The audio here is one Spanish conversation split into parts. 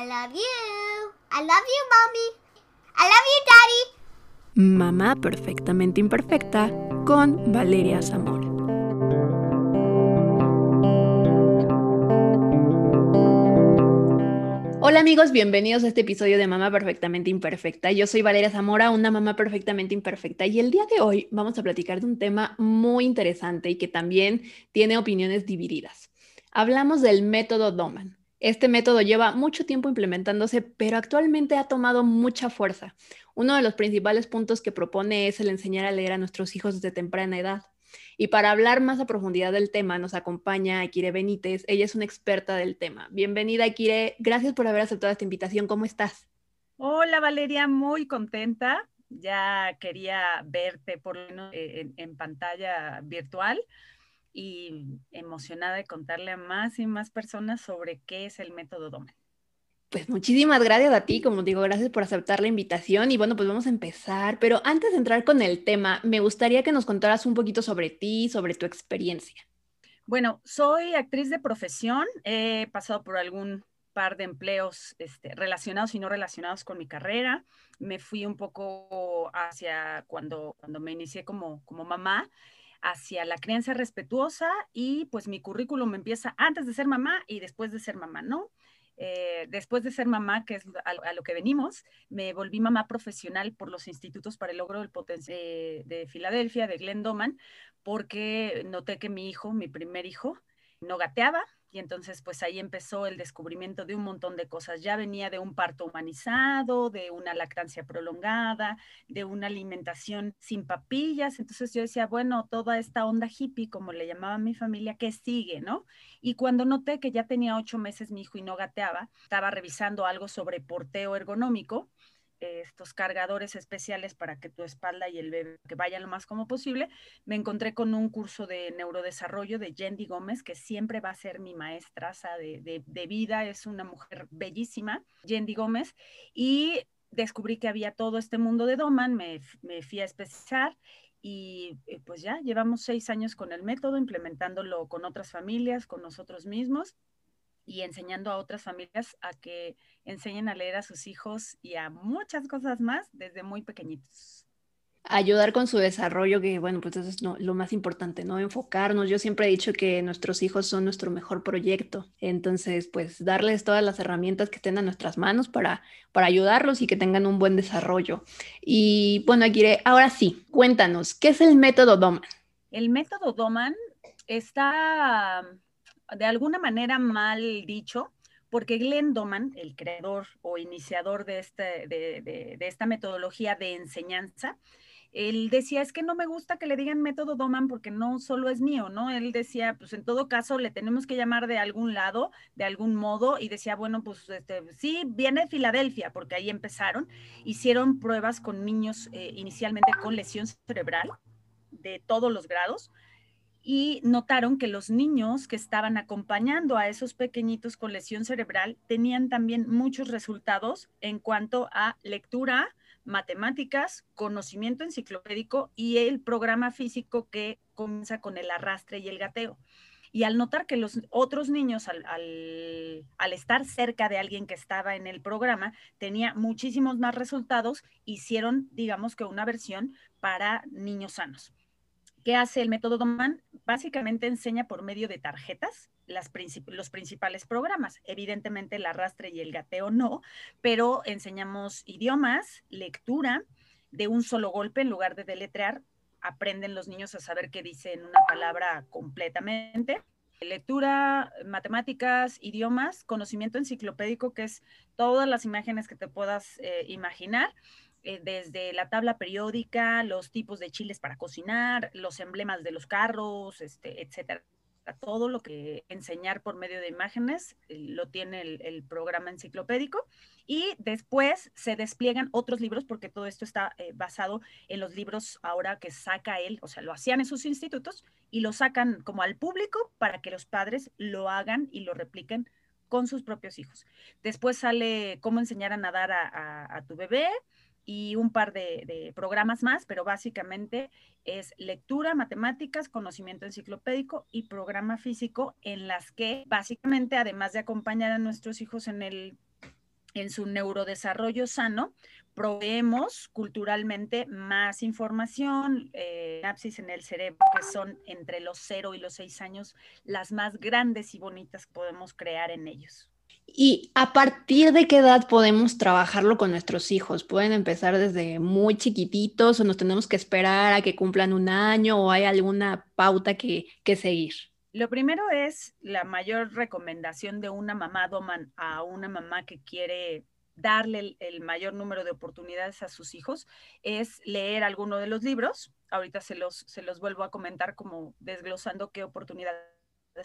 I love you. I love you, mommy. I love you, daddy. Mamá perfectamente imperfecta con Valeria Zamora. Hola amigos, bienvenidos a este episodio de Mamá Perfectamente Imperfecta. Yo soy Valeria Zamora, una mamá perfectamente imperfecta y el día de hoy vamos a platicar de un tema muy interesante y que también tiene opiniones divididas. Hablamos del método Doman. Este método lleva mucho tiempo implementándose, pero actualmente ha tomado mucha fuerza. Uno de los principales puntos que propone es el enseñar a leer a nuestros hijos desde temprana edad. Y para hablar más a profundidad del tema nos acompaña Akire Benítez. Ella es una experta del tema. Bienvenida, Akire. Gracias por haber aceptado esta invitación. ¿Cómo estás? Hola, Valeria. Muy contenta. Ya quería verte por en, en pantalla virtual y emocionada de contarle a más y más personas sobre qué es el método Domen. Pues muchísimas gracias a ti, como digo, gracias por aceptar la invitación y bueno, pues vamos a empezar, pero antes de entrar con el tema, me gustaría que nos contaras un poquito sobre ti, sobre tu experiencia. Bueno, soy actriz de profesión, he pasado por algún par de empleos este, relacionados y no relacionados con mi carrera, me fui un poco hacia cuando, cuando me inicié como, como mamá, hacia la crianza respetuosa y pues mi currículum empieza antes de ser mamá y después de ser mamá, ¿no? Eh, después de ser mamá, que es a, lo que venimos, me volví mamá profesional por los institutos para el logro del potencial de, Filadelfia, de Glenn Doman, porque noté que mi hijo, mi primer hijo, no gateaba, y entonces, pues ahí empezó el descubrimiento de un montón de cosas. Ya venía de un parto humanizado, de una lactancia prolongada, de una alimentación sin papillas. Entonces yo decía, bueno, toda esta onda hippie, como le llamaba mi familia, ¿qué sigue, no? Y cuando noté que ya tenía ocho meses mi hijo y no gateaba, estaba revisando algo sobre porteo ergonómico estos cargadores especiales para que tu espalda y el bebé que vayan lo más como posible, me encontré con un curso de neurodesarrollo de Yendi Gómez, que siempre va a ser mi maestra de, de, vida, es una mujer bellísima, Yendi Gómez, y descubrí que había todo este mundo de Doman, me, me fui a especializar y eh, pues ya llevamos seis años con el método, implementándolo con otras familias, con nosotros mismos y enseñando a otras familias a que enseñen a leer a sus hijos y a muchas cosas más desde muy pequeñitos. Ayudar con su desarrollo, que bueno, pues eso es lo más importante, ¿no? Enfocarnos. Yo siempre he dicho que nuestros hijos son nuestro mejor proyecto. Entonces, pues darles todas las herramientas que estén a nuestras manos para, para ayudarlos y que tengan un buen desarrollo. Y bueno, Akire, ahora sí, cuéntanos, ¿qué es el método Doman? El método Doman está de alguna manera mal dicho, porque Glenn Doman, el creador o iniciador de, este, de, esta metodología de enseñanza, él decía, es que no me gusta que le digan método Doman porque no solo es mío, ¿no? Él decía, pues en todo caso le tenemos que llamar de algún lado, de algún modo, y decía, bueno, pues este, sí, viene Filadelfia, porque ahí empezaron, hicieron pruebas con niños eh, inicialmente con lesión cerebral de todos los grados, y notaron que los niños que estaban acompañando a esos pequeñitos con lesión cerebral tenían también muchos resultados en cuanto a lectura, matemáticas, conocimiento enciclopédico y el programa físico que comienza con el arrastre y el gateo. Y al notar que los otros niños, al, al, estar cerca de alguien que estaba en el programa, tenía muchísimos más resultados, hicieron, digamos que una versión para niños sanos. ¿Qué hace el método Doman? Básicamente enseña por medio de tarjetas los principales programas. Evidentemente el arrastre y el gateo no, pero enseñamos idiomas, lectura de un solo golpe en lugar de deletrear. Aprenden los niños a saber qué dice en una palabra completamente. Lectura, matemáticas, idiomas, conocimiento enciclopédico, que es todas las imágenes que te puedas eh, imaginar eh, desde la tabla periódica, los tipos de chiles para cocinar, los emblemas de los carros, este, etcétera. Todo lo que enseñar por medio de imágenes eh, lo tiene el, programa enciclopédico y después se despliegan otros libros porque todo esto está eh, basado en los libros ahora que saca él, o sea, lo hacían en sus institutos y lo sacan como al público para que los padres lo hagan y lo repliquen con sus propios hijos. Después sale cómo enseñar a nadar a tu bebé, y un par de, programas más, pero básicamente es lectura, matemáticas, conocimiento enciclopédico y programa físico en las que básicamente, además de acompañar a nuestros hijos en el en su neurodesarrollo sano, proveemos culturalmente más información, eh, en el cerebro, que son entre los 0 y los 6 años las más grandes y bonitas que podemos crear en ellos. ¿Y a partir de qué edad podemos trabajarlo con nuestros hijos? ¿Pueden empezar desde muy chiquititos o nos tenemos que esperar a que cumplan un año o hay alguna pauta que, que seguir? Lo primero es la mayor recomendación de una mamá a una mamá que quiere darle el, mayor número de oportunidades a sus hijos es leer alguno de los libros. Ahorita se los, se los vuelvo a comentar como desglosando qué oportunidades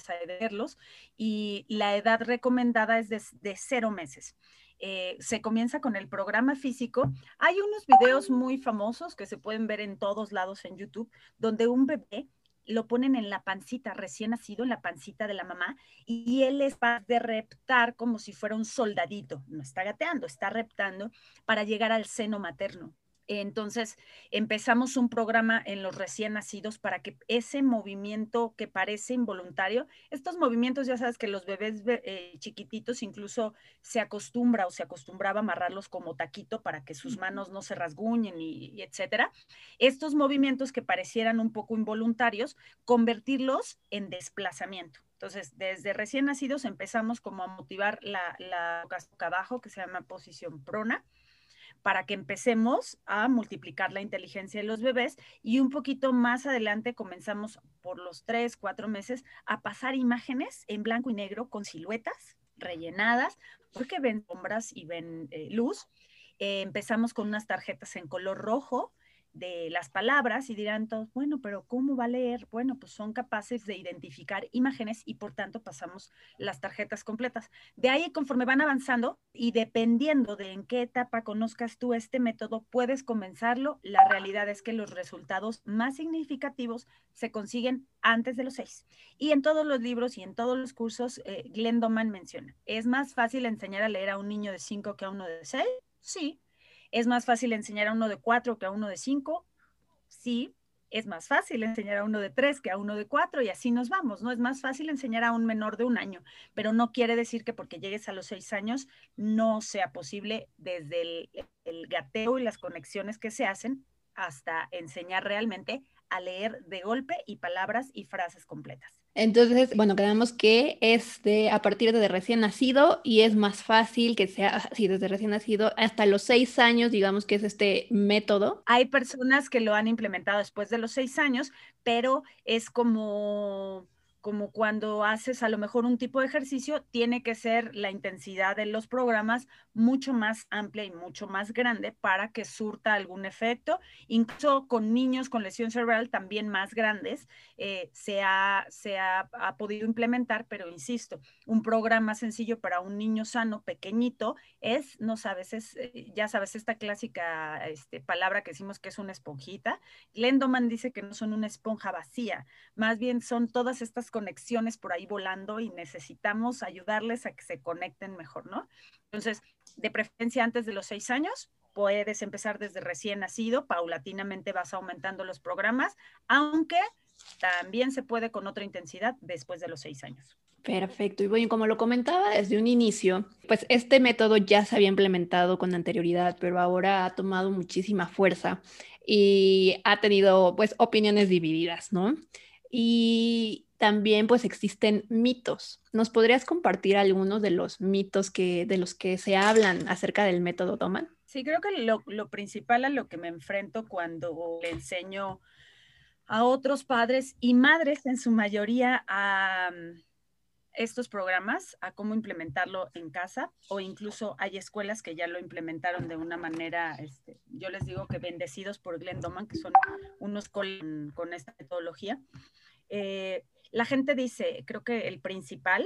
hay de leerlos. Y la edad recomendada es de, cero meses. Eh, se comienza con el programa físico. Hay unos videos muy famosos que se pueden ver en todos lados en YouTube, donde un bebé lo ponen en la pancita, recién nacido, en la pancita de la mamá, y él es de reptar como si fuera un soldadito, no está gateando, está reptando para llegar al seno materno. Entonces empezamos un programa en los recién nacidos para que ese movimiento que parece involuntario, estos movimientos ya sabes que los bebés eh, chiquititos incluso se acostumbra o se acostumbraba a amarrarlos como taquito para que sus manos no se rasguñen y, etcétera. Estos movimientos que parecieran un poco involuntarios, convertirlos en desplazamiento. Entonces, desde recién nacidos empezamos como a motivar la, la abajo, que se llama posición prona para que empecemos a multiplicar la inteligencia de los bebés y un poquito más adelante comenzamos por los tres, cuatro meses a pasar imágenes en blanco y negro con siluetas rellenadas, porque ven sombras y ven eh, luz. Eh, empezamos con unas tarjetas en color rojo de las palabras y dirán todos, bueno, pero ¿cómo va a leer? Bueno, pues son capaces de identificar imágenes y por tanto pasamos las tarjetas completas. De ahí, conforme van avanzando y dependiendo de en qué etapa conozcas tú este método, puedes comenzarlo. La realidad es que los resultados más significativos se consiguen antes de los seis. Y en todos los libros y en todos los cursos, eh, Glendoman menciona, ¿es más fácil enseñar a leer a un niño de cinco que a uno de seis? Sí, ¿Es más fácil enseñar a uno de cuatro que a uno de cinco? Sí. Es más fácil enseñar a uno de tres que a uno de cuatro y así nos vamos, ¿no? Es más fácil enseñar a un menor de un año, pero no quiere decir que porque llegues a los seis años no sea posible desde el, gateo y las conexiones que se hacen hasta enseñar realmente a leer de golpe y palabras y frases completas. Entonces, bueno, quedamos que es de a partir de recién nacido y es más fácil que sea así desde recién nacido hasta los seis años, digamos que es este método. Hay personas que lo han implementado después de los seis años, pero es como como cuando haces a lo mejor un tipo de ejercicio, tiene que ser la intensidad de los programas mucho más amplia y mucho más grande para que surta algún efecto. Incluso con niños con lesión cerebral también más grandes eh, se, ha, se ha, podido implementar, pero insisto, un programa sencillo para un niño sano, pequeñito, es, no sabes, es, eh, ya sabes, esta clásica este, palabra que decimos que es una esponjita. Lendoman dice que no son una esponja vacía, más bien son todas estas conexiones por ahí volando y necesitamos ayudarles a que se conecten mejor, ¿no? Entonces, de preferencia antes de los seis años, puedes empezar desde recién nacido, paulatinamente vas aumentando los programas, aunque también se puede con otra intensidad después de los seis años. Perfecto. Y bueno, como lo comentaba desde un inicio, pues este método ya se había implementado con anterioridad, pero ahora ha tomado muchísima fuerza y ha tenido pues opiniones divididas, ¿no? Y también pues existen mitos. ¿Nos podrías compartir algunos de los mitos que, de los que se hablan acerca del método Doman? Sí, creo que lo, lo principal a lo que me enfrento cuando le enseño a otros padres y madres en su mayoría a mm, estos programas, a cómo implementarlo en casa o incluso hay escuelas que ya lo implementaron de una manera, este, yo les digo que bendecidos por Glenn Doman, que son unos con, con esta metodología. Eh, la gente dice, creo que el principal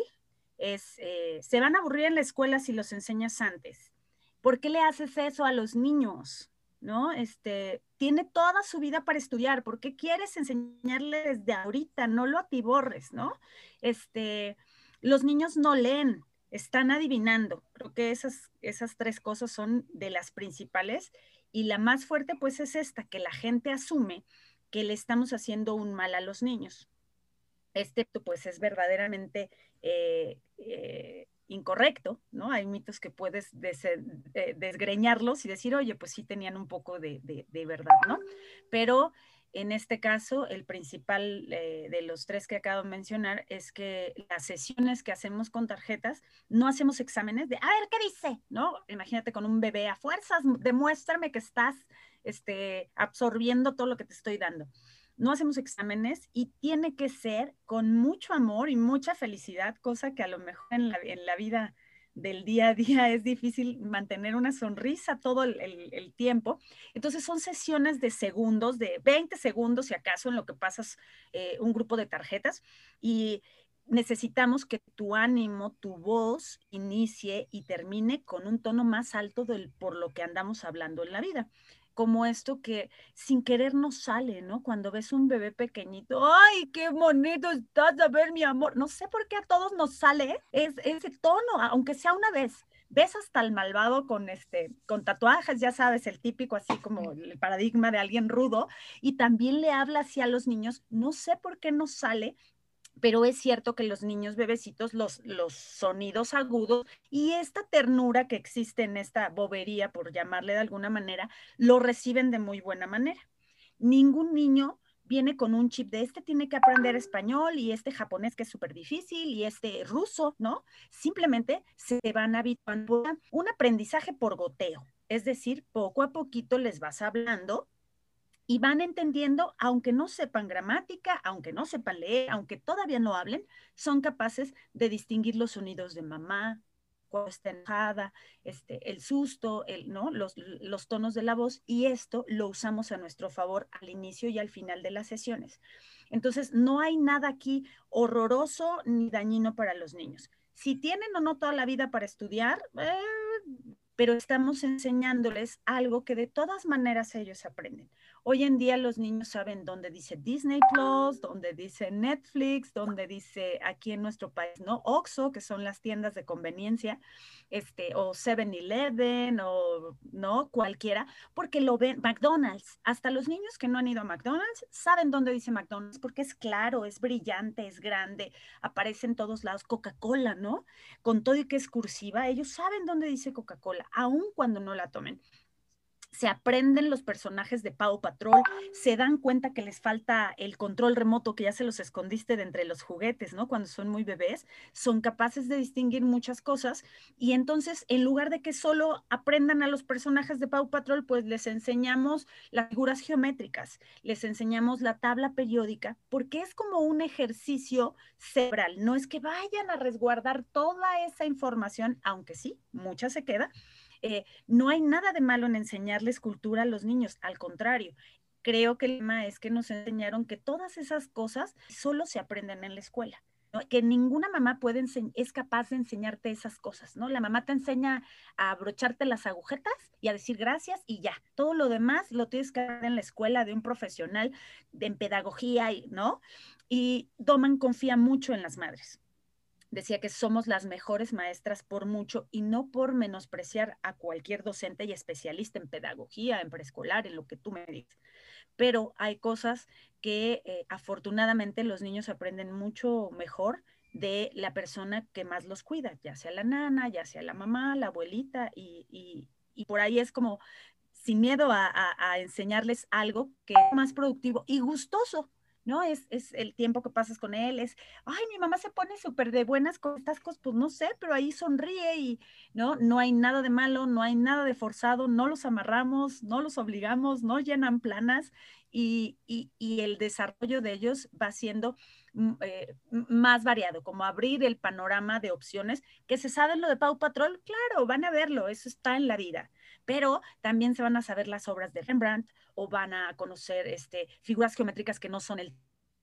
es, eh, se van a aburrir en la escuela si los enseñas antes. ¿Por qué le haces eso a los niños? ¿No? Este, tiene toda su vida para estudiar. ¿Por qué quieres enseñarle desde ahorita? No lo atiborres, ¿no? Este, los niños no leen, están adivinando. Creo que esas, esas tres cosas son de las principales. Y la más fuerte, pues, es esta, que la gente asume que le estamos haciendo un mal a los niños. Este, pues, es verdaderamente eh, eh, incorrecto, ¿no? Hay mitos que puedes eh, desgreñarlos y decir, oye, pues sí tenían un poco de, de verdad, ¿no? Pero en este caso, el principal de los tres que acabo de mencionar es que las sesiones que hacemos con tarjetas, no hacemos exámenes de, a ver, ¿qué dice? ¿No? Imagínate con un bebé a fuerzas, demuéstrame que estás este, absorbiendo todo lo que te estoy dando. No hacemos exámenes y tiene que ser con mucho amor y mucha felicidad, cosa que a lo mejor en la, vida del día a día es difícil mantener una sonrisa todo el, tiempo. Entonces son sesiones de segundos, de 20 segundos si acaso en lo que pasas eh, un grupo de tarjetas y necesitamos que tu ánimo, tu voz inicie y termine con un tono más alto del por lo que andamos hablando en la vida como esto que sin querer nos sale, ¿no? Cuando ves un bebé pequeñito, ¡ay, qué bonito estás a ver, mi amor! No sé por qué a todos nos sale ese tono, aunque sea una vez. Ves hasta el malvado con este, con tatuajes, ya sabes, el típico así como el paradigma de alguien rudo, y también le habla así a los niños. No sé por qué nos sale, pero es cierto que los niños bebecitos, los, los sonidos agudos y esta ternura que existe en esta bobería, por llamarle de alguna manera, lo reciben de muy buena manera. Ningún niño viene con un chip de este tiene que aprender español y este japonés que es súper difícil y este ruso, ¿no? Simplemente se van habituando un aprendizaje por goteo. Es decir, poco a poquito les vas hablando y van entendiendo, aunque no sepan gramática, aunque no sepan leer, aunque todavía no hablen, son capaces de distinguir los sonidos de mamá, cuando está enojada, este, el susto, el, ¿no? los, los tonos de la voz, y esto lo usamos a nuestro favor al inicio y al final de las sesiones. Entonces, no hay nada aquí horroroso ni dañino para los niños. Si tienen o no toda la vida para estudiar, eh, pero estamos enseñándoles algo que de todas maneras ellos aprenden. Hoy en día los niños saben dónde dice Disney Plus, dónde dice Netflix, dónde dice aquí en nuestro país, ¿no? Oxxo, que son las tiendas de conveniencia, este, o 7-Eleven, o, ¿no? Cualquiera, porque lo ven, McDonald's, hasta los niños que no han ido a McDonald's saben dónde dice McDonald's, porque es claro, es brillante, es grande, aparece en todos lados, Coca-Cola, ¿no? Con todo y que es cursiva, ellos saben dónde dice Coca-Cola, aun cuando no la tomen se aprenden los personajes de Pau Patrol, se dan cuenta que les falta el control remoto que ya se los escondiste de entre los juguetes, ¿no? Cuando son muy bebés, son capaces de distinguir muchas cosas y entonces en lugar de que solo aprendan a los personajes de Pau Patrol, pues les enseñamos las figuras geométricas, les enseñamos la tabla periódica, porque es como un ejercicio cerebral, no es que vayan a resguardar toda esa información, aunque sí, mucha se queda, eh, no hay nada de malo en enseñarles cultura a los niños, al contrario. Creo que el tema es que nos enseñaron que todas esas cosas solo se aprenden en la escuela. que ninguna mamá puede es capaz de enseñarte esas cosas, ¿no? La mamá te enseña a abrocharte las agujetas y a decir gracias y ya. Todo lo demás lo tienes que hacer en la escuela de un profesional de, en pedagogía, ¿no? Y Doman confía mucho en las madres decía que somos las mejores maestras por mucho y no por menospreciar a cualquier docente y especialista en pedagogía, en preescolar, en lo que tú me digas. Pero hay cosas que eh, afortunadamente los niños aprenden mucho mejor de la persona que más los cuida, ya sea la nana, ya sea la mamá, la abuelita, y, por ahí es como sin miedo a enseñarles algo que es más productivo y gustoso, ¿no? Es, es el tiempo que pasas con él, es, ay, mi mamá se pone súper de buenas con estas cosas, pues no sé, pero ahí sonríe y, ¿no? No hay nada de malo, no hay nada de forzado, no los amarramos, no los obligamos, no llenan planas y, el desarrollo de ellos va siendo mm, eh, más variado, como abrir el panorama de opciones, que se sabe lo de Pau Patrol, claro, van a verlo, eso está en la vida pero también se van a saber las obras de Rembrandt o van a conocer este, figuras geométricas que no son el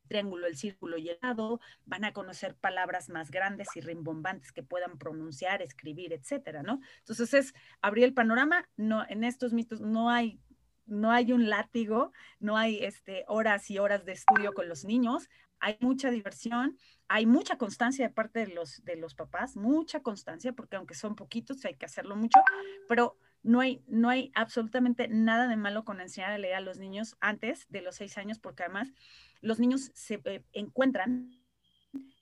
triángulo, el círculo y el lado, van a conocer palabras más grandes y rimbombantes que puedan pronunciar, escribir, etcétera, ¿no? Entonces es abrir el panorama, no, en estos mitos no hay no hay un látigo, no hay este, horas y horas de estudio con los niños, hay mucha diversión, hay mucha constancia de parte de los, de los papás, mucha constancia, porque aunque son poquitos hay que hacerlo mucho, pero no hay, no hay absolutamente nada de malo con enseñar a leer a los niños antes de los seis años, porque además los niños se eh, encuentran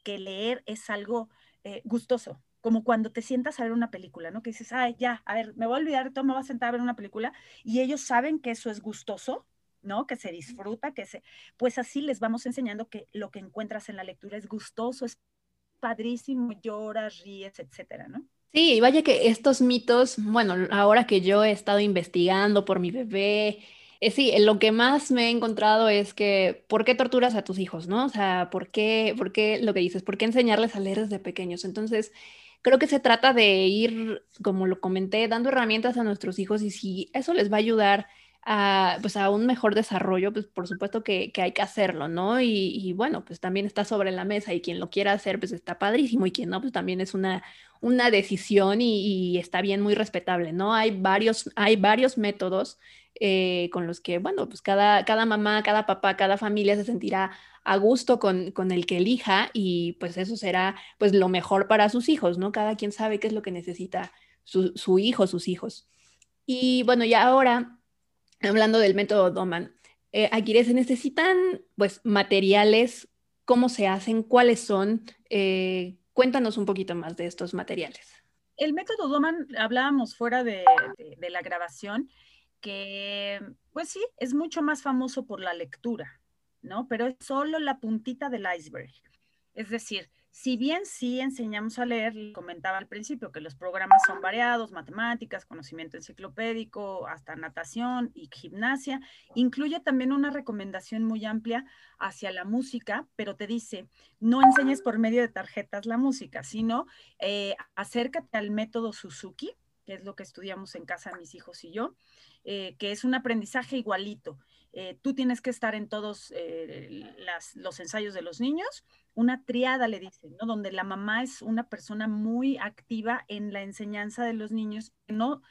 que leer es algo eh, gustoso. como cuando te sientas a ver una película, ¿no? Que dices, ay, ya, a ver, me voy a olvidar, todo me voy a sentar a ver una película, y ellos saben que eso es gustoso, ¿no? Que se disfruta, que se, pues así les vamos enseñando que lo que encuentras en la lectura es gustoso, es padrísimo, lloras, ríes, etcétera, ¿no? Sí, vaya que estos mitos, bueno, ahora que yo he estado investigando por mi bebé, eh, sí, lo que más me he encontrado es que, ¿por qué torturas a tus hijos, no? O sea, ¿por qué, por qué lo que dices? ¿Por qué enseñarles a leer desde pequeños? Entonces, creo que se trata de ir, como lo comenté, dando herramientas a nuestros hijos y si eso les va a ayudar a, pues a un mejor desarrollo, pues por supuesto que, hay que hacerlo, ¿no? Y, bueno, pues también está sobre la mesa y quien lo quiera hacer, pues está padrísimo y quien no, pues también es una, una decisión y, está bien, muy respetable, ¿no? Hay varios, hay varios métodos eh, con los que, bueno, pues cada, cada mamá, cada papá, cada familia se sentirá a gusto con, con, el que elija y pues eso será pues lo mejor para sus hijos, ¿no? Cada quien sabe qué es lo que necesita su, su hijo, sus hijos. Y bueno, ya ahora hablando del método Doman, eh, aquí se necesitan pues materiales, cómo se hacen, cuáles son. Eh, cuéntanos un poquito más de estos materiales. El método Doman, hablábamos fuera de, de la grabación, que pues sí, es mucho más famoso por la lectura, ¿no? Pero es solo la puntita del iceberg. Es decir, si bien sí enseñamos a leer, comentaba al principio que los programas son variados, matemáticas, conocimiento enciclopédico, hasta natación y gimnasia, incluye también una recomendación muy amplia hacia la música, pero te dice, no enseñes por medio de tarjetas la música, sino eh, acércate al método Suzuki, que es lo que estudiamos en casa mis hijos y yo, eh, que es un aprendizaje igualito. Eh, tú tienes que estar en todos los ensayos de los niños una triada, le dicen, ¿no? Donde la mamá es una persona muy activa en la enseñanza de los niños, no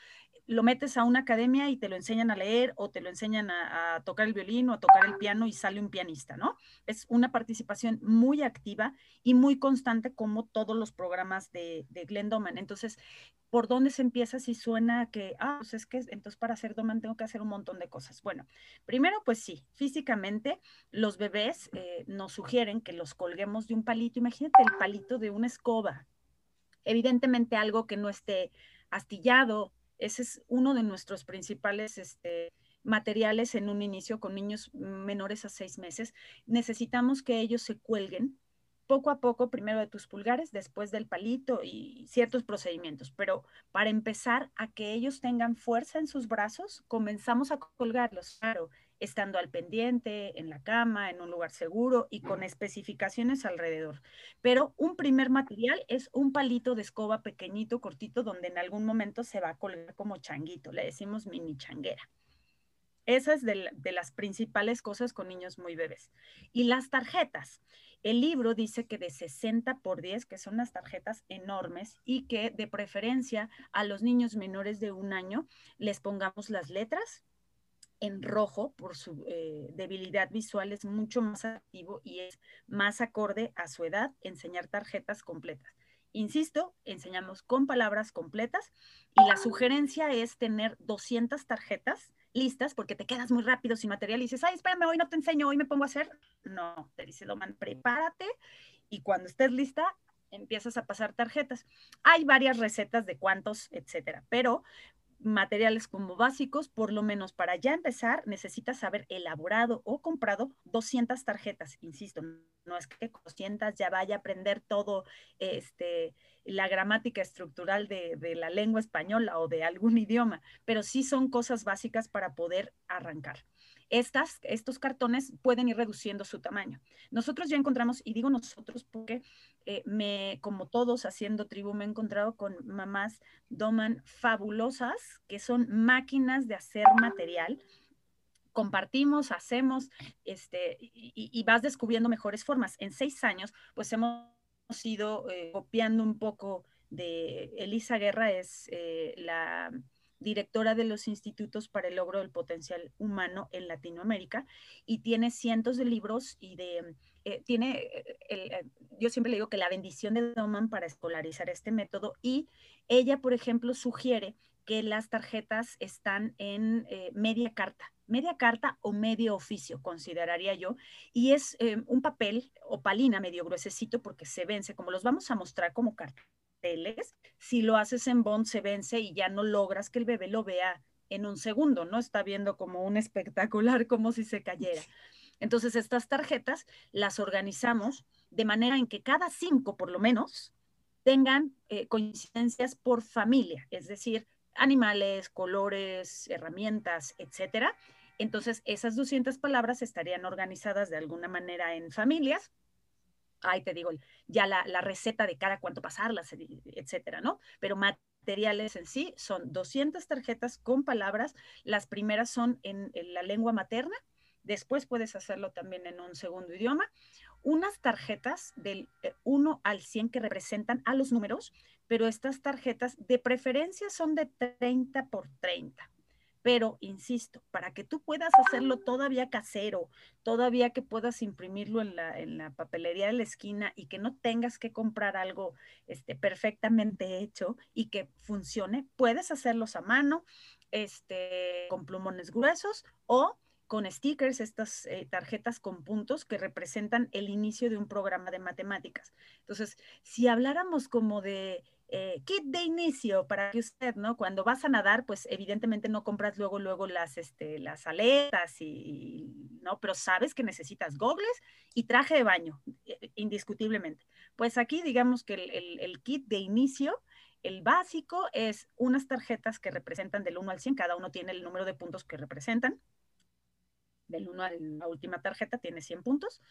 lo metes a una academia y te lo enseñan a leer o te lo enseñan a, tocar el violín o a tocar el piano y sale un pianista, ¿no? Es una participación muy activa y muy constante como todos los programas de, Glenn Doman. Entonces, ¿por dónde se empieza si suena que, ah, pues es que entonces para hacer Doman tengo que hacer un montón de cosas? Bueno, primero, pues sí, físicamente los bebés eh, nos sugieren que los colguemos de un palito. Imagínate el palito de una escoba. Evidentemente algo que no esté astillado, ese es uno de nuestros principales este, materiales en un inicio con niños menores a seis meses. Necesitamos que ellos se cuelguen poco a poco, primero de tus pulgares, después del palito y ciertos procedimientos. Pero para empezar a que ellos tengan fuerza en sus brazos, comenzamos a colgarlos, claro, estando al pendiente, en la cama, en un lugar seguro y con especificaciones alrededor. Pero un primer material es un palito de escoba pequeñito, cortito, donde en algún momento se va a colgar como changuito, le decimos mini changuera. Esa es de, de las principales cosas con niños muy bebés. Y las tarjetas. El libro dice que de 60 por 10, que son unas tarjetas enormes, y que de preferencia a los niños menores de un año les pongamos las letras, en rojo por su eh, debilidad visual es mucho más activo y es más acorde a su edad enseñar tarjetas completas. Insisto, enseñamos con palabras completas y la sugerencia es tener 200 tarjetas listas porque te quedas muy rápido sin material y dices, ay, espérame, hoy no te enseño, hoy me pongo a hacer. No, te dice Doman, prepárate y cuando estés lista, empiezas a pasar tarjetas. Hay varias recetas de cuántos, etcétera, pero materiales como básicos, por lo menos para ya empezar, necesitas haber elaborado o comprado 200 tarjetas. Insisto, no es que 200 ya vaya a aprender todo este, la gramática estructural de, de la lengua española o de algún idioma, pero sí son cosas básicas para poder arrancar estas, estos cartones pueden ir reduciendo su tamaño. Nosotros ya encontramos, y digo nosotros porque eh, me, como todos haciendo tribu, me he encontrado con mamás doman fabulosas, que son máquinas de hacer material compartimos, hacemos, este, y, vas descubriendo mejores formas. En seis años, pues hemos ido eh, copiando un poco de Elisa Guerra, es eh, la directora de los institutos para el logro del potencial humano en Latinoamérica y tiene cientos de libros y de, eh, tiene, eh, eh, yo siempre le digo que la bendición de Doman para escolarizar este método y ella, por ejemplo, sugiere que las tarjetas están en media carta, media carta o medio oficio, consideraría yo, y es un papel opalina medio gruesecito porque se vence, como los vamos a mostrar como carta Si lo haces en bond, se vence y ya no logras que el bebé lo vea en un segundo, ¿no? Está viendo como un espectacular, como si se cayera. Entonces, estas tarjetas las organizamos de manera en que cada cinco, por lo menos, tengan eh, coincidencias por familia, es decir, animales, colores, herramientas, etcétera. Entonces, esas 200 palabras estarían organizadas de alguna manera en familias. Ahí te digo, ya la, receta de cada cuánto pasarlas, etcétera, ¿no? Pero materiales en sí son 200 tarjetas con palabras. Las primeras son en la lengua materna, después puedes hacerlo también en un segundo idioma unas tarjetas del 1 eh, al 100 que representan a los números, pero estas tarjetas de preferencia son de 30 por 30. Pero, insisto, para que tú puedas hacerlo todavía casero, todavía que puedas imprimirlo en la, papelería de la esquina y que no tengas que comprar algo este, perfectamente hecho y que funcione, puedes hacerlos a mano, este, con plumones gruesos o con stickers, estas eh, tarjetas con puntos que representan el inicio de un programa de matemáticas. Entonces, si habláramos como de eh, kit de inicio para que usted, ¿no? Cuando vas a nadar, pues evidentemente no compras luego, luego las, este, las aletas y, ¿no? Pero sabes que necesitas gogles y traje de baño, eh, indiscutiblemente. Pues aquí digamos que el, el kit de inicio el básico es unas tarjetas que representan del 1 al 100, cada uno tiene el número de puntos que representan del 1 a la última tarjeta tiene 100 puntos,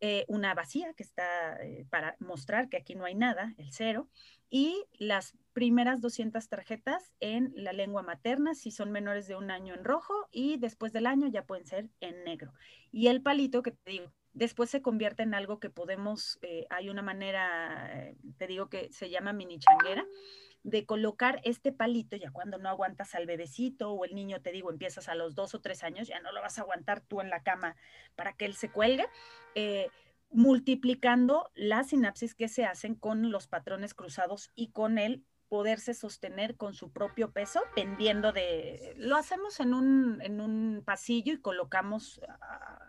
eh, una vacía que está eh, para mostrar que aquí no hay nada, el cero, y las primeras 200 tarjetas en la lengua materna, si son menores de un año en rojo, y después del año ya pueden ser en negro. Y el palito que te digo, después se convierte en algo que podemos, eh, hay una manera, te digo que se llama mini changuera, de colocar este palito, ya cuando no aguantas al bebecito o el niño, te digo, empiezas a los dos o tres años, ya no lo vas a aguantar tú en la cama para que él se cuelgue, eh, multiplicando las sinapsis que se hacen con los patrones cruzados y con él poderse sostener con su propio peso, pendiendo de, lo hacemos en un, en un pasillo y colocamos, ah,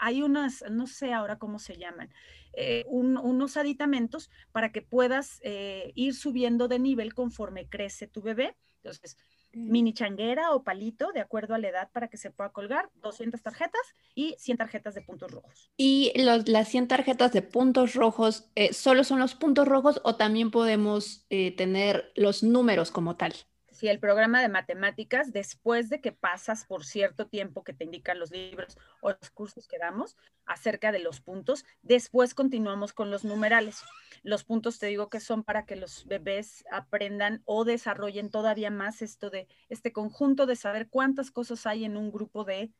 hay unas, no sé ahora cómo se llaman, eh, unos aditamentos para que puedas eh, ir subiendo de nivel conforme crece tu bebé. Entonces, mini changuera o palito, de acuerdo a la edad para que se pueda colgar, 200 tarjetas y 100 tarjetas de puntos rojos. ¿Y los, las 100 tarjetas de puntos rojos eh, solo son los puntos rojos o también podemos tener los números como tal? Si el programa de matemáticas, después de que pasas por cierto tiempo que te indican los libros o los cursos que damos acerca de los puntos, después continuamos con los numerales. Los puntos te digo que son para que los bebés aprendan o desarrollen todavía más esto de este conjunto de saber cuántas cosas hay en un grupo de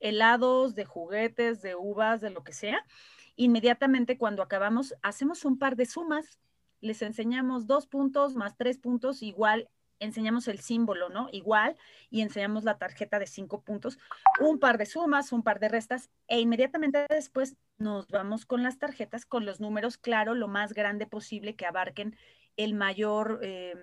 helados, de juguetes, de uvas, de lo que sea. Inmediatamente cuando acabamos, hacemos un par de sumas les enseñamos dos puntos más tres puntos igual enseñamos el símbolo, ¿no? Igual, y enseñamos la tarjeta de cinco puntos, un par de sumas, un par de restas, e inmediatamente después nos vamos con las tarjetas, con los números, claro, lo más grande posible que abarquen el mayor eh,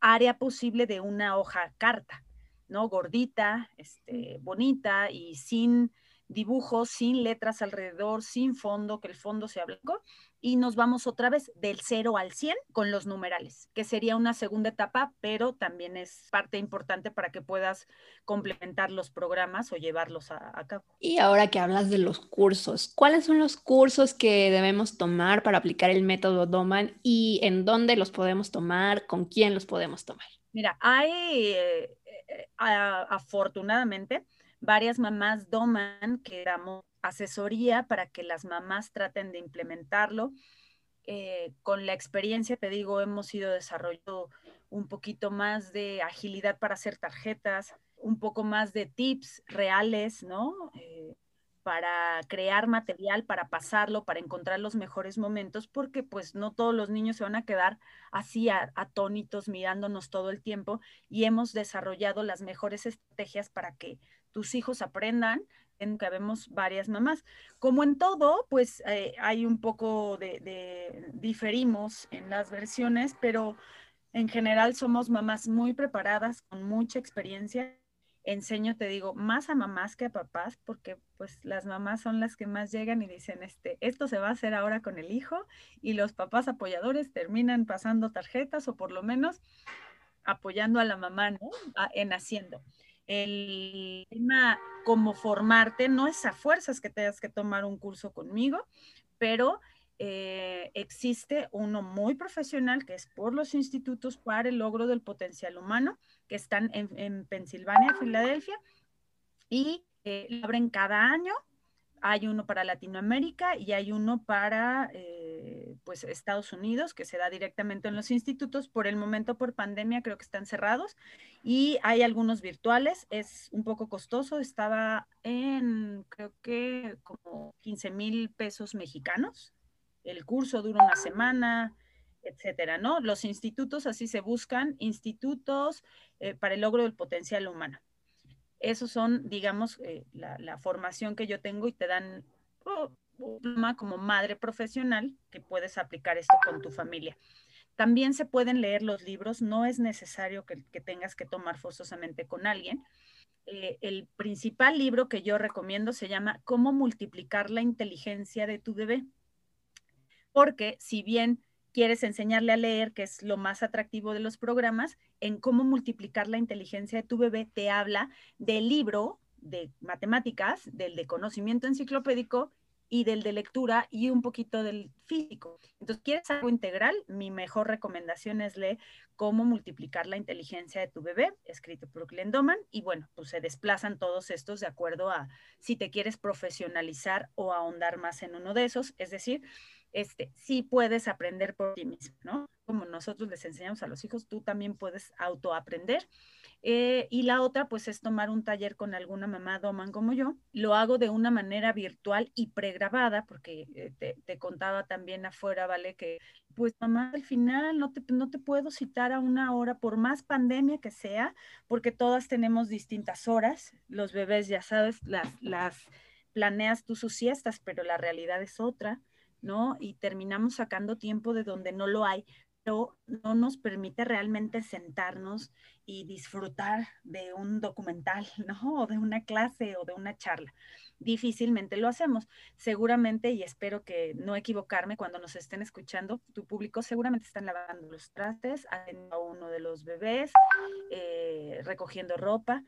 área posible de una hoja carta, ¿no? Gordita, este, bonita y sin dibujos, sin letras alrededor, sin fondo, que el fondo sea blanco, y nos vamos otra vez del 0 al 100 con los numerales, que sería una segunda etapa, pero también es parte importante para que puedas complementar los programas o llevarlos a, cabo. Y ahora que hablas de los cursos, ¿cuáles son los cursos que debemos tomar para aplicar el método Doman y en dónde los podemos tomar, con quién los podemos tomar? Mira, hay eh, eh, afortunadamente varias mamás Doman que damos asesoría para que las mamás traten de implementarlo. Eh, con la experiencia, te digo, hemos ido desarrollando un poquito más de agilidad para hacer tarjetas, un poco más de tips reales, ¿no? Eh, para crear material, para pasarlo, para encontrar los mejores momentos, porque pues no todos los niños se van a quedar así atónitos mirándonos todo el tiempo y hemos desarrollado las mejores estrategias para que tus hijos aprendan, en que vemos varias mamás. Como en todo, pues eh, hay un poco de, diferimos en las versiones, pero en general somos mamás muy preparadas, con mucha experiencia. enseño, te digo, más a mamás que a papás, porque pues las mamás son las que más llegan y dicen, este, esto se va a hacer ahora con el hijo, y los papás apoyadores terminan pasando tarjetas o por lo menos apoyando a la mamá, ¿no? en haciendo. El tema como formarte no es a fuerzas que tengas que tomar un curso conmigo, pero eh, existe uno muy profesional que es por los institutos para el logro del potencial humano, que están en, en Pensilvania, Filadelfia, y eh, abren cada año. Hay uno para Latinoamérica y hay uno para eh, pues Estados Unidos, que se da directamente en los institutos. Por el momento, por pandemia, creo que están cerrados. Y hay algunos virtuales. Es un poco costoso. Estaba en, creo que como 15 mil pesos mexicanos. El curso dura una semana etcétera, ¿no? Los institutos así se buscan, institutos eh, para el logro del potencial humano. Esos son, digamos, eh, la, formación que yo tengo y te dan oh, como madre profesional que puedes aplicar esto con tu familia. También se pueden leer los libros, no es necesario que, tengas que tomar forzosamente con alguien. Eh, el principal libro que yo recomiendo se llama Cómo multiplicar la inteligencia de tu bebé. Porque si bien quieres enseñarle a leer, que es lo más atractivo de los programas, en cómo multiplicar la inteligencia de tu bebé, te habla del libro de matemáticas, del de conocimiento enciclopédico y del de lectura y un poquito del físico. Entonces, ¿quieres algo integral? Mi mejor recomendación es leer Cómo multiplicar la inteligencia de tu bebé, escrito por Glenn Doman. Y bueno, pues se desplazan todos estos de acuerdo a si te quieres profesionalizar o ahondar más en uno de esos. Es decir, este, sí puedes aprender por ti mismo, ¿no? Como nosotros les enseñamos a los hijos, tú también puedes autoaprender. Eh, y la otra, pues, es tomar un taller con alguna mamá doman como yo. Lo hago de una manera virtual y pregrabada, porque eh, te, contaba también afuera, ¿vale? Que, pues, mamá, al final no te, no te puedo citar a una hora, por más pandemia que sea, porque todas tenemos distintas horas. Los bebés, ya sabes, las, las planeas tú sus siestas, pero la realidad es otra. ¿No? Y terminamos sacando tiempo de donde no lo hay, pero no nos permite realmente sentarnos y disfrutar de un documental, ¿no? O de una clase o de una charla. Difícilmente lo hacemos. Seguramente, y espero que no equivocarme cuando nos estén escuchando, tu público seguramente están lavando los trastes, atendiendo a uno de los bebés, eh, recogiendo ropa.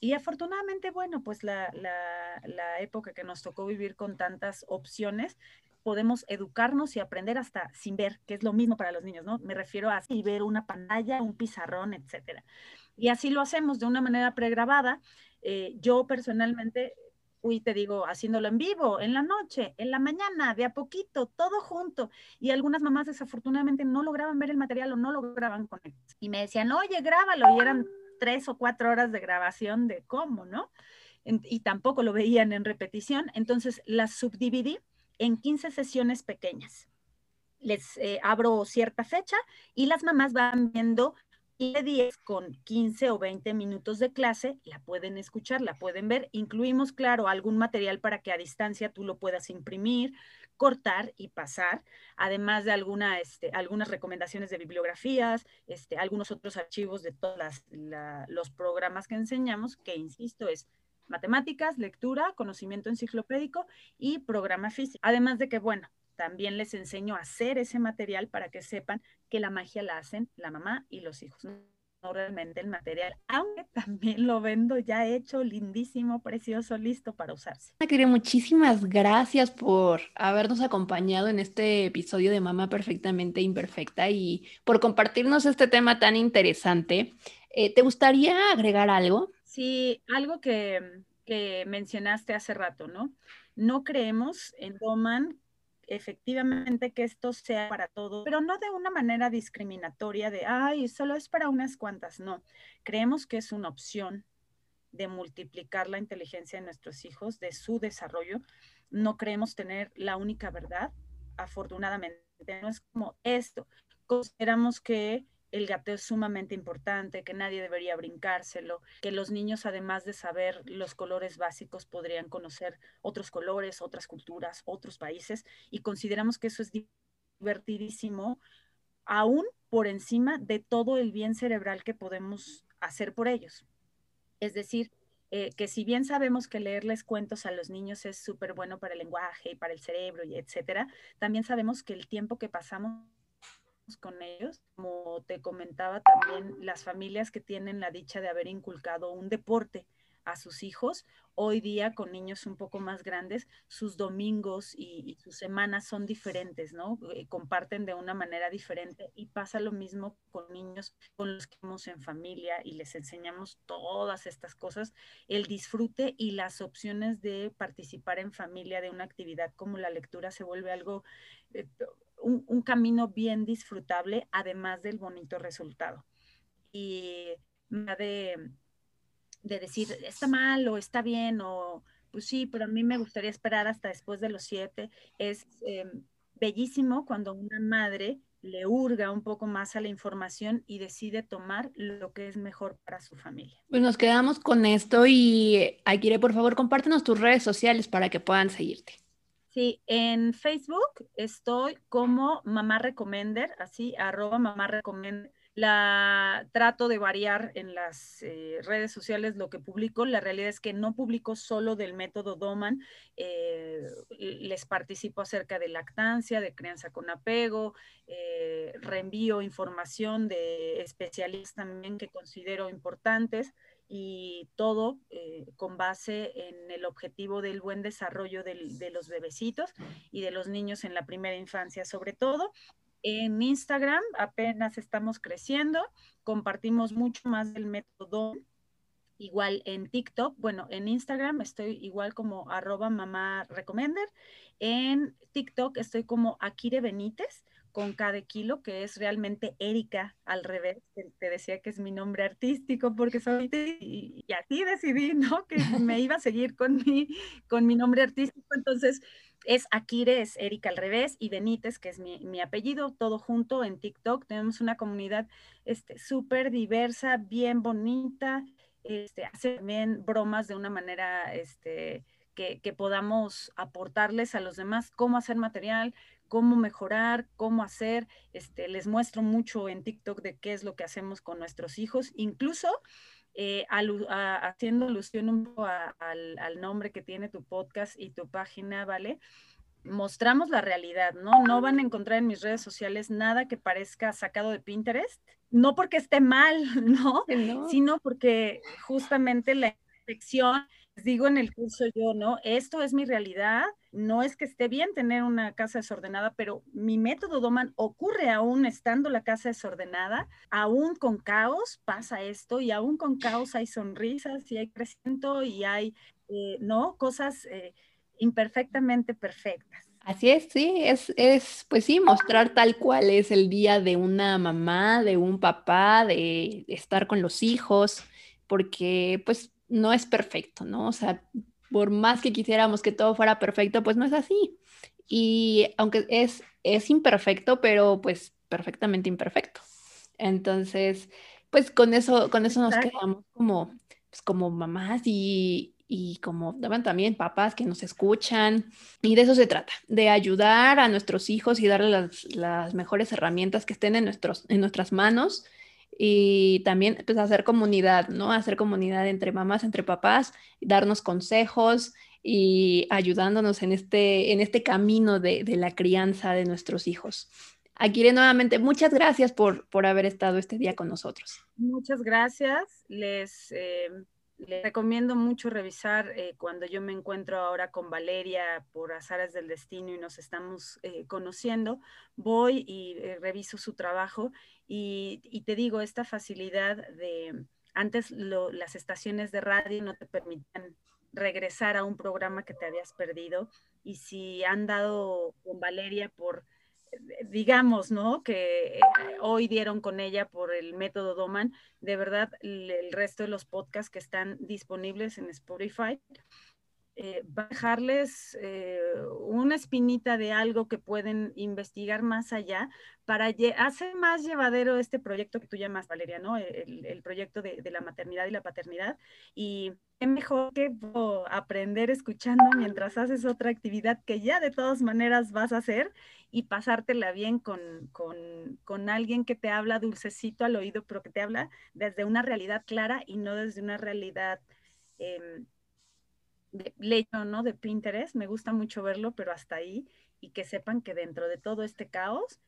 Y afortunadamente, bueno, pues la, la, época que nos tocó vivir con tantas opciones, podemos educarnos y aprender hasta sin ver, que es lo mismo para los niños, ¿no? Me refiero a ver una pantalla, un pizarrón, etcétera. Y así lo hacemos de una manera pregrabada. Eh, yo personalmente, uy, te digo, haciéndolo en vivo, en la noche, en la mañana, de a poquito, todo junto. Y algunas mamás desafortunadamente no lograban ver el material o no lograban conectar. Y me decían, oye, grábalo. Y eran tres o cuatro horas de grabación de cómo, ¿no? y tampoco lo veían en repetición. Entonces las subdividí en 15 sesiones pequeñas. Les eh, abro cierta fecha y las mamás van viendo 10 con 15 o 20 minutos de clase, la pueden escuchar, la pueden ver. Incluimos, claro, algún material para que a distancia tú lo puedas imprimir, cortar y pasar, además de alguna, este, algunas recomendaciones de bibliografías, este, algunos otros archivos de todos los programas que enseñamos, que insisto, es matemáticas, lectura, conocimiento enciclopédico y programa físico. Además de que, bueno, también les enseño a hacer ese material para que sepan que la magia la hacen la mamá y los hijos, no realmente el material, aunque también lo vendo ya hecho, lindísimo, precioso, listo para usarse. Quería muchísimas gracias por habernos acompañado en este episodio de Mamá Perfectamente Imperfecta y por compartirnos este tema tan interesante. Eh, ¿Te gustaría agregar algo? Sí, algo que, mencionaste hace rato, ¿no? No creemos en Doman efectivamente que esto sea para todos, pero no de una manera discriminatoria de, ay, solo es para unas cuantas, no. Creemos que es una opción de multiplicar la inteligencia de nuestros hijos, de su desarrollo. No creemos tener la única verdad, afortunadamente. No es como esto. Consideramos que el gateo es sumamente importante, que nadie debería brincárselo, que los niños, además de saber los colores básicos, podrían conocer otros colores, otras culturas, otros países, y consideramos que eso es divertidísimo, aún por encima de todo el bien cerebral que podemos hacer por ellos. Es decir, eh, que si bien sabemos que leerles cuentos a los niños es súper bueno para el lenguaje y para el cerebro y etcétera, también sabemos que el tiempo que pasamos con ellos, como te comentaba también, las familias que tienen la dicha de haber inculcado un deporte a sus hijos. Hoy día, con niños un poco más grandes, sus domingos y, sus semanas son diferentes, ¿no? Eh, comparten de una manera diferente y pasa lo mismo con niños con los que vamos en familia y les enseñamos todas estas cosas, el disfrute y las opciones de participar en familia de una actividad como la lectura se vuelve algo, eh, un, camino bien disfrutable, además del bonito resultado. Y de de decir, está mal o está bien o pues sí, pero a mí me gustaría esperar hasta después de los siete. Es em, bellísimo cuando una madre le hurga un poco más a la información y decide tomar lo que es mejor para su familia. Pues nos quedamos con esto y Akire, por favor, compártenos tus redes sociales para que puedan seguirte. Sí, en Facebook estoy como Mamá Recomender, así, arroba Mamá Recomender la trato de variar en las eh, redes sociales lo que publico. La realidad es que no publico solo del método Doman, eh, les participo acerca de lactancia, de crianza con apego, eh, reenvío información de especialistas también que considero importantes y todo con base en el objetivo del buen desarrollo de los bebecitos y de los niños en la primera infancia sobre todo. En Instagram apenas estamos creciendo, compartimos mucho más del método. Igual en TikTok, bueno, en Instagram estoy igual como arroba mamá. En TikTok estoy como Akire Benítez con cada kilo, que es realmente Erika al revés. Te decía que es mi nombre artístico porque soy y, y así decidí, ¿no? Que me iba a seguir con mi, con mi nombre artístico. Entonces, es Akire, es Erika al revés, y Benítez, que es mi, apellido, todo junto en TikTok. Tenemos una comunidad este, súper diversa, bien bonita, este, hace también bromas de una manera este, que, que, podamos aportarles a los demás cómo hacer material, cómo mejorar, cómo hacer. Este, les muestro mucho en TikTok de qué es lo que hacemos con nuestros hijos, incluso eh, haciendo alusión un poco al, nombre que tiene tu podcast y tu página, ¿vale? Mostramos la realidad, ¿no? No van a encontrar en mis redes sociales nada que parezca sacado de Pinterest, no porque esté mal, ¿no? Sino porque justamente la infección digo en el curso yo, ¿no? Esto es mi realidad, no es que esté bien tener una casa desordenada, pero mi método Doman ocurre aún estando la casa desordenada, aún con caos pasa esto y aún con caos hay sonrisas y hay crecimiento y hay, eh, ¿no? Cosas eh, imperfectamente perfectas. Así es, sí, es, es, pues sí, mostrar tal cual es el día de una mamá, de un papá, de estar con los hijos, porque pues no es perfecto, ¿no? O sea, por más que quisiéramos que todo fuera perfecto, pues no es así. Y aunque es, es imperfecto, pero pues perfectamente imperfecto. Entonces, pues con eso, con eso nos quedamos como, pues, como mamás y, y como también papás que nos escuchan. Y de eso se trata, de ayudar a nuestros hijos y darles las, las mejores herramientas que estén en, nuestros, en nuestras manos y también pues hacer comunidad, ¿no? Hacer comunidad entre mamás, entre papás, darnos consejos y ayudándonos en este, en este camino de, la crianza de nuestros hijos. Akire, nuevamente, muchas gracias por, por haber estado este día con nosotros. Muchas gracias. Les eh, les recomiendo mucho revisar eh, cuando yo me encuentro ahora con Valeria por azares del destino y nos estamos eh, conociendo, voy y eh, reviso su trabajo y, te digo, esta facilidad de, antes las estaciones de radio no te permitían regresar a un programa que te habías perdido y si han dado con Valeria por digamos, ¿no? Que eh, hoy dieron con ella por el método Doman, de verdad, el resto de los podcasts que están disponibles en Spotify, eh, eh, una espinita de algo que pueden investigar más allá para hacer más llevadero este proyecto que tú llamas, Valeria, ¿no? El, proyecto de, de, la maternidad y la paternidad. Y qué mejor que aprender escuchando mientras haces otra actividad que ya de todas maneras vas a hacer y pasártela bien con, con, con, alguien que te habla dulcecito al oído, pero que te habla desde una realidad clara y no desde una realidad em, de ¿no? De Pinterest, me gusta mucho verlo, pero hasta ahí, y que sepan que dentro de todo este caos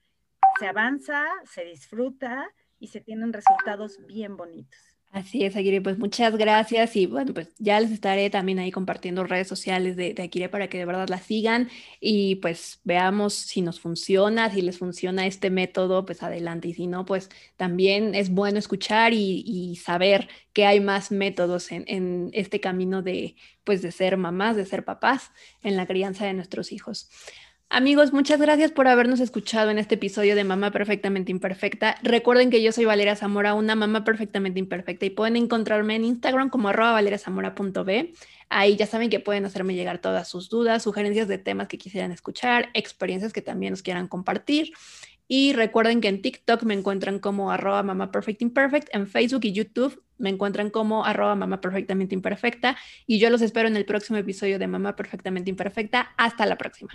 se avanza, se disfruta y se tienen resultados bien bonitos. Así es, Aguirre, pues muchas gracias y bueno, pues ya les estaré también ahí compartiendo redes sociales de, de para que de verdad la sigan y pues veamos si nos funciona, si les funciona este método, pues adelante y si no, pues también es bueno escuchar y, saber que hay más métodos en, en, este camino de pues de ser mamás, de ser papás en la crianza de nuestros hijos. Amigos, muchas gracias por habernos escuchado en este episodio de Mamá Perfectamente Imperfecta. Recuerden que yo soy Valeria Zamora, una mamá perfectamente imperfecta y pueden encontrarme en Instagram como valeriazamora.b. Ahí ya saben que pueden hacerme llegar todas sus dudas, sugerencias de temas que quisieran escuchar, experiencias que también nos quieran compartir. Y recuerden que en TikTok me encuentran como arroba mamá perfect imperfect, en Facebook y YouTube me encuentran como arroba mamá perfectamente imperfecta y yo los espero en el próximo episodio de Mamá Perfectamente Imperfecta. Hasta la próxima.